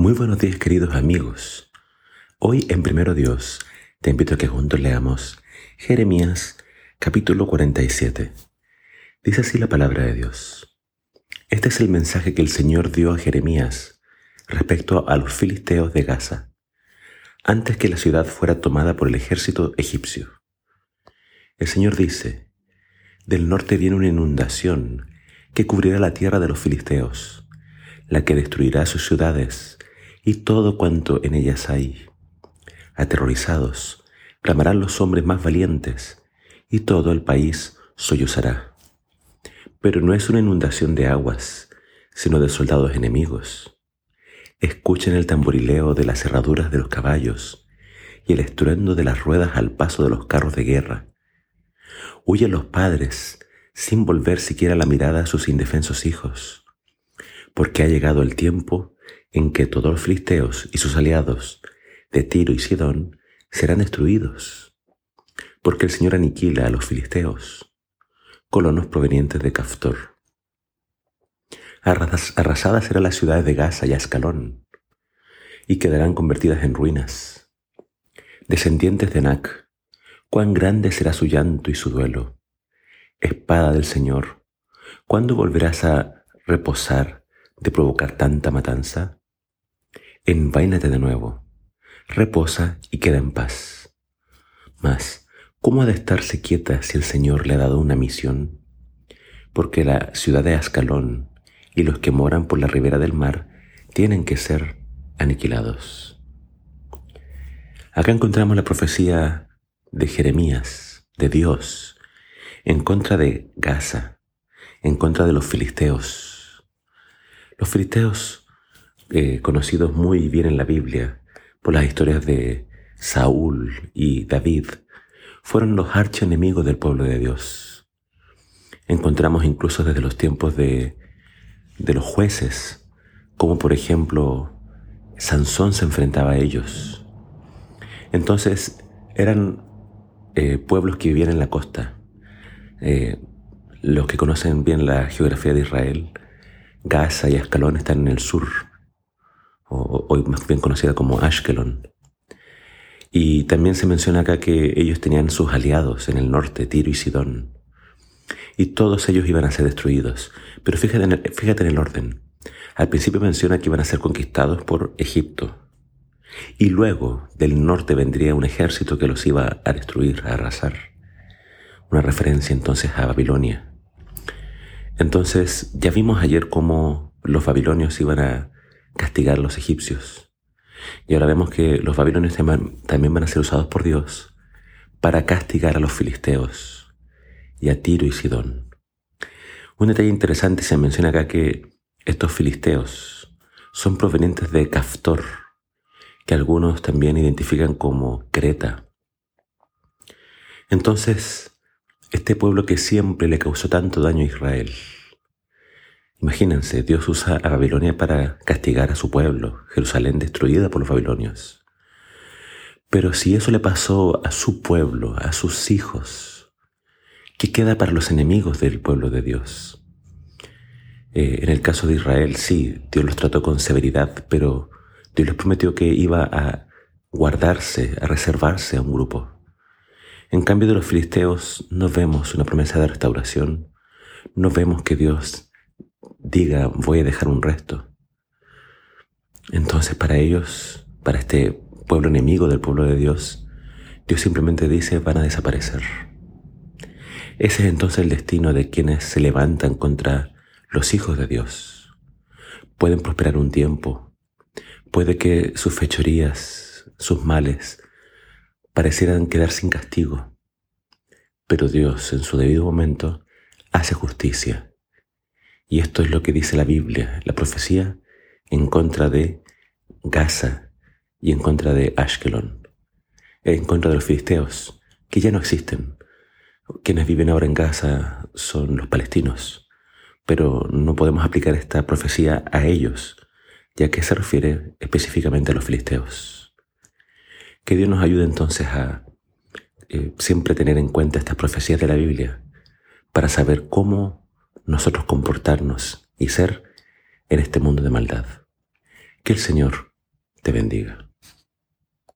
Muy buenos días queridos amigos. Hoy en Primero Dios te invito a que juntos leamos Jeremías capítulo 47. Dice así la palabra de Dios. Este es el mensaje que el Señor dio a Jeremías respecto a los filisteos de Gaza, antes que la ciudad fuera tomada por el ejército egipcio. El Señor dice, del norte viene una inundación que cubrirá la tierra de los filisteos, la que destruirá sus ciudades y todo cuanto en ellas hay. Aterrorizados, clamarán los hombres más valientes, y todo el país sollozará. Pero no es una inundación de aguas, sino de soldados enemigos. Escuchen el tamborileo de las cerraduras de los caballos y el estruendo de las ruedas al paso de los carros de guerra. Huyen los padres sin volver siquiera la mirada a sus indefensos hijos, porque ha llegado el tiempo en que todos los filisteos y sus aliados de Tiro y Sidón serán destruidos, porque el Señor aniquila a los filisteos, colonos provenientes de Caftor. Arrasadas serán las ciudades de Gaza y Ascalón, y quedarán convertidas en ruinas. Descendientes de Nac, cuán grande será su llanto y su duelo. Espada del Señor, ¿cuándo volverás a reposar de provocar tanta matanza? Envaínate de nuevo, reposa y queda en paz. Mas, ¿cómo ha de estarse quieta si el Señor le ha dado una misión? Porque la ciudad de Ascalón y los que moran por la ribera del mar tienen que ser aniquilados. Acá encontramos la profecía de Jeremías, de Dios, en contra de Gaza, en contra de los filisteos. Los filisteos eh, conocidos muy bien en la Biblia por las historias de Saúl y David, fueron los archienemigos del pueblo de Dios. Encontramos incluso desde los tiempos de, de los jueces, como por ejemplo Sansón se enfrentaba a ellos. Entonces eran eh, pueblos que vivían en la costa. Eh, los que conocen bien la geografía de Israel, Gaza y Ascalón están en el sur, o hoy más bien conocida como Ashkelon. Y también se menciona acá que ellos tenían sus aliados en el norte, Tiro y Sidón. Y todos ellos iban a ser destruidos. Pero fíjate fíjate en el orden. Al principio menciona que iban a ser conquistados por Egipto. Y luego del norte vendría un ejército que los iba a destruir, a arrasar. Una referencia entonces a Babilonia. Entonces ya vimos ayer cómo los babilonios iban a castigar a los egipcios. Y ahora vemos que los babilonios también van a ser usados por Dios para castigar a los filisteos y a Tiro y Sidón. Un detalle interesante se menciona acá que estos filisteos son provenientes de Caftor, que algunos también identifican como Creta. Entonces, este pueblo que siempre le causó tanto daño a Israel, Imagínense, Dios usa a Babilonia para castigar a su pueblo, Jerusalén destruida por los babilonios. Pero si eso le pasó a su pueblo, a sus hijos, ¿qué queda para los enemigos del pueblo de Dios? Eh, en el caso de Israel, sí, Dios los trató con severidad, pero Dios les prometió que iba a guardarse, a reservarse a un grupo. En cambio de los filisteos no vemos una promesa de restauración, no vemos que Dios diga voy a dejar un resto. Entonces para ellos, para este pueblo enemigo del pueblo de Dios, Dios simplemente dice van a desaparecer. Ese es entonces el destino de quienes se levantan contra los hijos de Dios. Pueden prosperar un tiempo, puede que sus fechorías, sus males, parecieran quedar sin castigo, pero Dios en su debido momento hace justicia y esto es lo que dice la Biblia, la profecía en contra de Gaza y en contra de Ashkelon, en contra de los filisteos, que ya no existen. Quienes viven ahora en Gaza son los palestinos, pero no podemos aplicar esta profecía a ellos, ya que se refiere específicamente a los filisteos. Que Dios nos ayude entonces a eh, siempre tener en cuenta estas profecías de la Biblia para saber cómo nosotros comportarnos y ser en este mundo de maldad. Que el Señor te bendiga.